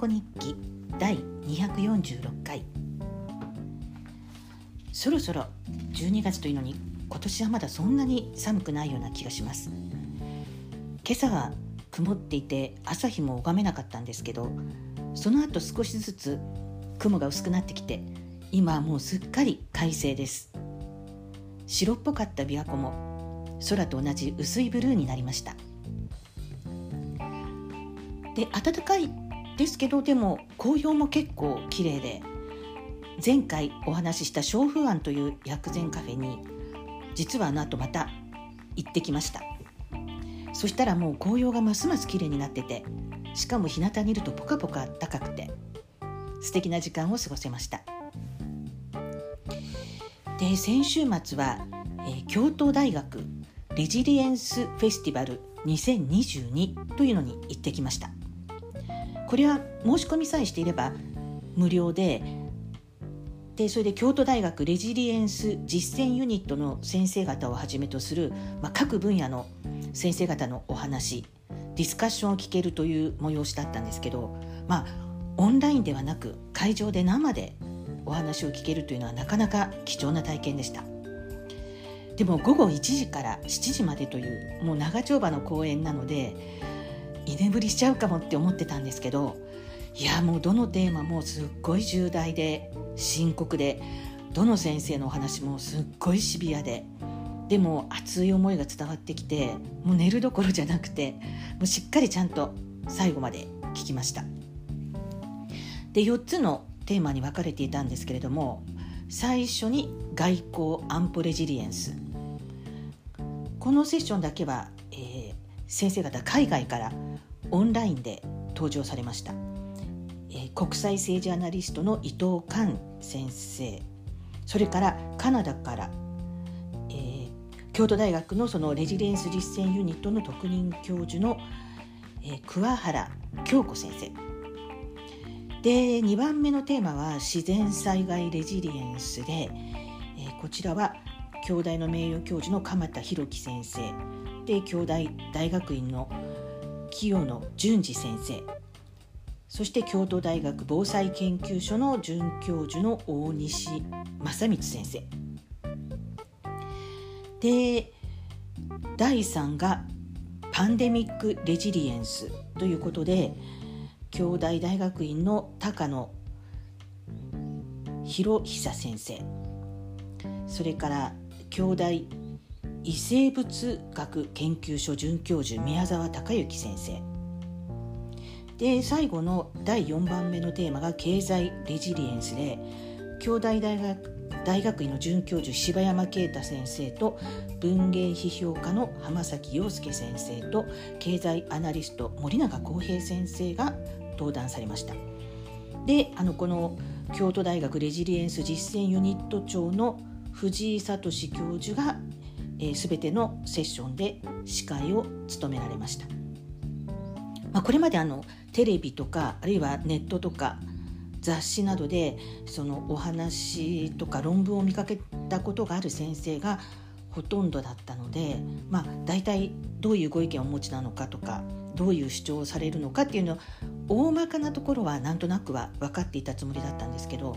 子日記第246回。そろそろ12月というのに今年はまだそんなに寒くないような気がします。今朝は曇っていて朝日も拝めなかったんですけどその後少しずつ雲が薄くなってきて今はもうすっかり快晴です。白っぽかった琵琶湖も空と同じ薄いブルーになりました。で暖かいですけどでも紅葉も結構綺麗で前回お話しした湘風庵という薬膳カフェに実はあの後また行ってきました。そしたらもう紅葉がますます綺麗になっててしかも日向にいるとポカポカ暖かくて素敵な時間を過ごせました。で先週末は、えー、京都大学レジリエンスフェスティバル2022というのに行ってきました。これは申し込みさえしていれば無料ででそれで京都大学レジリエンス実践ユニットの先生方をはじめとする、まあ、各分野の先生方のお話ディスカッションを聞けるという催しだったんですけどまあオンラインではなく会場で生でお話を聞けるというのはなかなか貴重な体験でした。でも午後1時から7時までというもう長丁場の公演なので居眠りしちゃうかもって思ってたんですけどいやもうどのテーマもすっごい重大で深刻でどの先生のお話もすっごいシビアででも熱い思いが伝わってきてもう寝るどころじゃなくてもうしっかりちゃんと最後まで聞きました。で4つのテーマに分かれていたんですけれども最初に外交安保レジリエンス。このセッションだけは、えー、先生方海外からオンラインで登場されました、え、国際政治アナリストの伊藤寛先生。それからカナダから、えー、京都大学のそのレジリエンス実践ユニットの特任教授の、えー、桑原京子先生。で2番目のテーマは自然災害レジリエンスで、えー、こちらは京大の名誉教授の鎌田博樹先生。で京大大学院の清野淳二先生。そして京都大学防災研究所の准教授の大西正光先生。で第3がパンデミック・レジリエンスということで京大大学院の高野博久先生。それから京大異生物学研究所准教授宮沢隆之先生。で最後の第4番目のテーマが経済レジリエンスで京大大学大学院の准教授柴山啓太先生と文芸批評家の浜崎洋介先生と経済アナリスト森永康平先生が登壇されました。であのこの京都大学レジリエンス実践ユニット長の藤井聡教授がえー、全てのセッションで司会を務められました、まあ、これまであのテレビとかあるいはネットとか雑誌などでそのお話とか論文を見かけたことがある先生がほとんどだったので、まあ、大体どういうご意見をお持ちなのかとかどういう主張をされるのかっていうの大まかなところはなんとなくは分かっていたつもりだったんですけど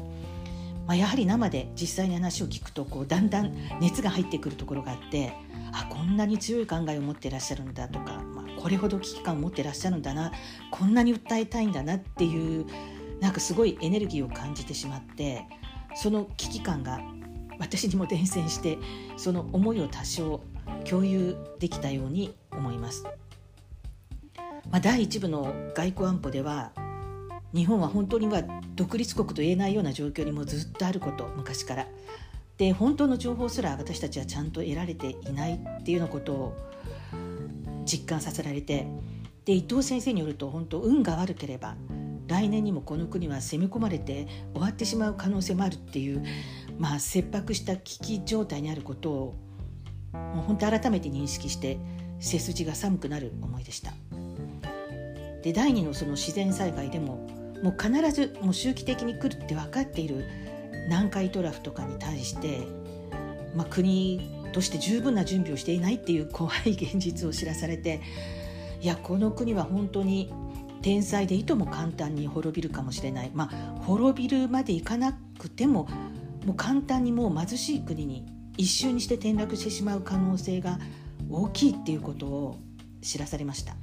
まあ、やはり生で実際に話を聞くとこうだんだん熱が入ってくるところがあってあこんなに強い考えを持ってらっしゃるんだとか、まあ、これほど危機感を持ってらっしゃるんだなこんなに訴えたいんだなっていうなんかすごいエネルギーを感じてしまってその危機感が私にも伝染してその思いを多少共有できたように思います。まあ、第1部の外交安保では日本は本当には独立国と言えないような状況にもずっとあること昔から。で本当の情報すら私たちはちゃんと得られていないっていうようなことを実感させられてで伊藤先生によると本当運が悪ければ来年にもこの国は攻め込まれて終わってしまう可能性もあるっていうまあ切迫した危機状態にあることをもう本当改めて認識して背筋が寒くなる思いでした。で第2のその自然災害でももう必ずもう周期的に来るって分かっている南海トラフとかに対して、まあ、国として十分な準備をしていないっていう怖い現実を知らされていやこの国は本当に天才でいとも簡単に滅びるかもしれないまあ滅びるまでいかなくてももう簡単にもう貧しい国に一瞬にして転落してしまう可能性が大きいっていうことを知らされました。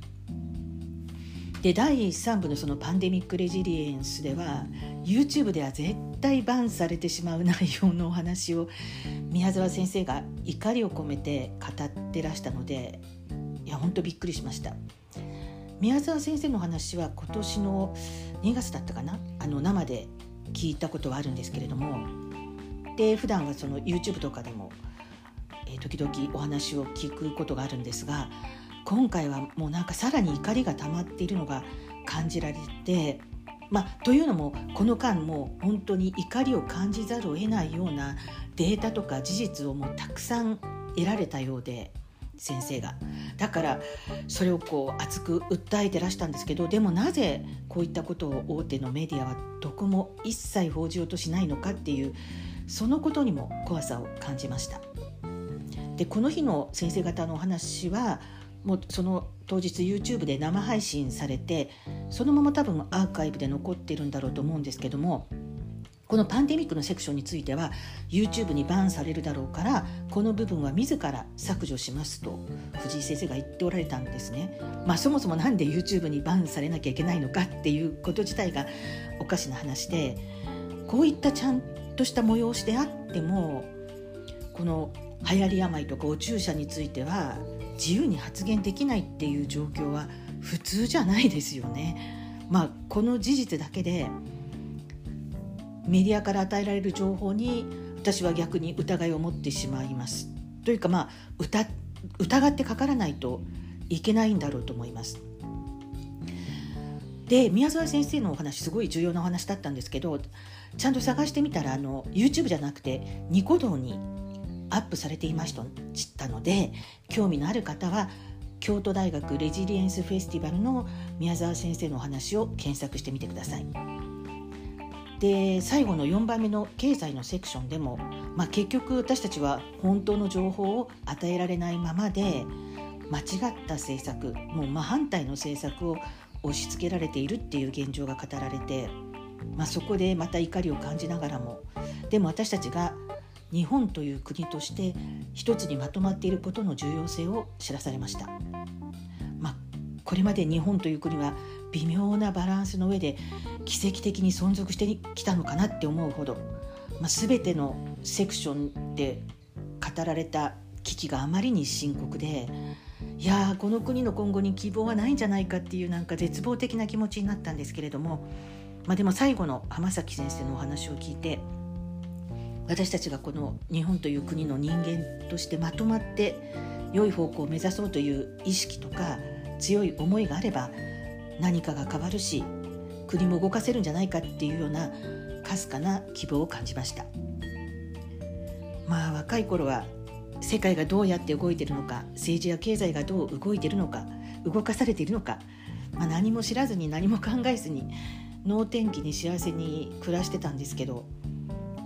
で第3部のそのパンデミック・レジリエンスでは YouTube では絶対バンされてしまう内容のお話を宮沢先生が怒りを込めて語ってらしたのでいや本当びっくりしました。宮沢先生の話は今年の2月だったかな？あの生で聞いたことはあるんですけれども。で普段はその YouTube とかでも、えー、時々お話を聞くことがあるんですが今回はもうなんかさらに怒りが溜まっているのが感じられて、まあ、というのもこの間もう本当に怒りを感じざるを得ないようなデータとか事実をもうたくさん得られたようで先生が。だからそれをこう熱く訴えてらしたんですけどでもなぜこういったことを大手のメディアはどこも一切報じようとしないのかっていうそのことにも怖さを感じました。でこの日の先生方のお話はもうその当日 YouTube で生配信されてそのまま多分アーカイブで残ってるんだろうと思うんですけどもこのパンデミックのセクションについては YouTube にバンされるだろうからこの部分は自ら削除しますと藤井先生が言っておられたんですね。まあ、そもそも何で YouTube にバンされなきゃいけないのかっていうこと自体がおかしな話でこういったちゃんとした催しであってもこの流行り病とかお注射については自由に発言できないっていう状況は普通じゃないですよね。まあ、この事実だけでメディアから与えられる情報に私は逆に疑いを持ってしまいます。というかまあ疑ってかからないといけないんだろうと思います。で宮沢先生のお話すごい重要なお話だったんですけどちゃんと探してみたらあの YouTube じゃなくてニコ動にアップされていましたので興味のある方は京都大学レジリエンスフェスティバルの宮沢先生のお話を検索してみてください。で最後の4番目の経済のセクションでも、まあ、結局私たちは本当の情報を与えられないままで間違った政策もう真反対の政策を押し付けられているっていう現状が語られて、まあ、そこでまた怒りを感じながらもでも私たちが日本という国として一つにまとまっていることの重要性を知らされました。まあ、これまで日本という国は微妙なバランスの上で奇跡的に存続してきたのかなって思うほど、まあ、全てのセクションで語られた危機があまりに深刻でいやこの国の今後に希望はないんじゃないかっていうなんか絶望的な気持ちになったんですけれども、まあ、でも最後の浜崎先生のお話を聞いて私たちがこの日本という国の人間としてまとまって良い方向を目指そうという意識とか強い思いがあれば何かが変わるし国も動かせるんじゃないかっていうようなかすかな希望を感じました。まあ若い頃は世界がどうやって動いてるのか政治や経済がどう動いてるのか動かされているのか、まあ、何も知らずに何も考えずに能天気に幸せに暮らしてたんですけど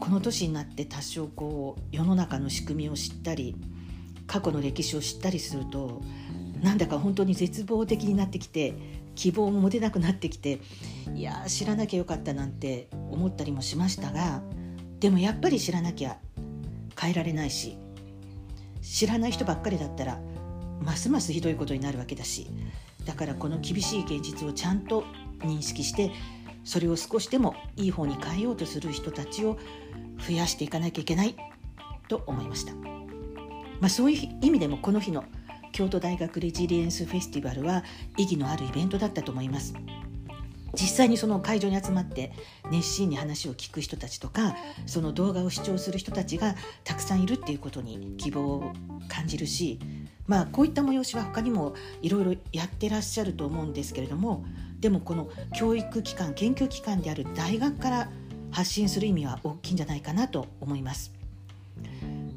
この年になって多少こう世の中の仕組みを知ったり過去の歴史を知ったりするとなんだか本当に絶望的になってきて希望も持てなくなってきていや知らなきゃよかったなんて思ったりもしましたがでもやっぱり知らなきゃ変えられないし知らない人ばっかりだったらますますひどいことになるわけだしだからこの厳しい現実をちゃんと認識してそれを少しでもいい方に変えようとする人たちを増やしていかなきゃいけないと思いました、まあ、そういう意味でもこの日の京都大学レジリエンスフェスティバルは意義のあるイベントだったと思います。実際にその会場に集まって熱心に話を聞く人たちとかその動画を視聴する人たちがたくさんいるっていうことに希望を感じるしまあこういった催しは他にもいろいろやってらっしゃると思うんですけれどもでもこの教育機関研究機関である大学から発信する意味は大きいんじゃないかなと思います。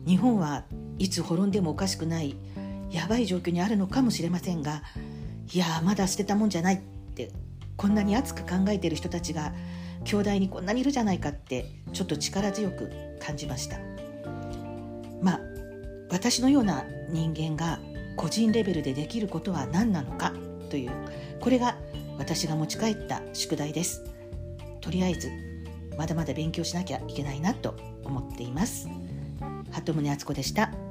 日本はいつ滅んでもおかしくないやばい状況にあるのかもしれませんがいやまだ捨てたもんじゃないってこんなに熱く考えている人たちが兄弟にこんなにいるじゃないかってちょっと力強く感じました。まあ私のような人間が個人レベルでできることは何なのかというこれが私が持ち帰った宿題です。とりあえずまだまだ勉強しなきゃいけないなと思っています。鳩宗敦子でした。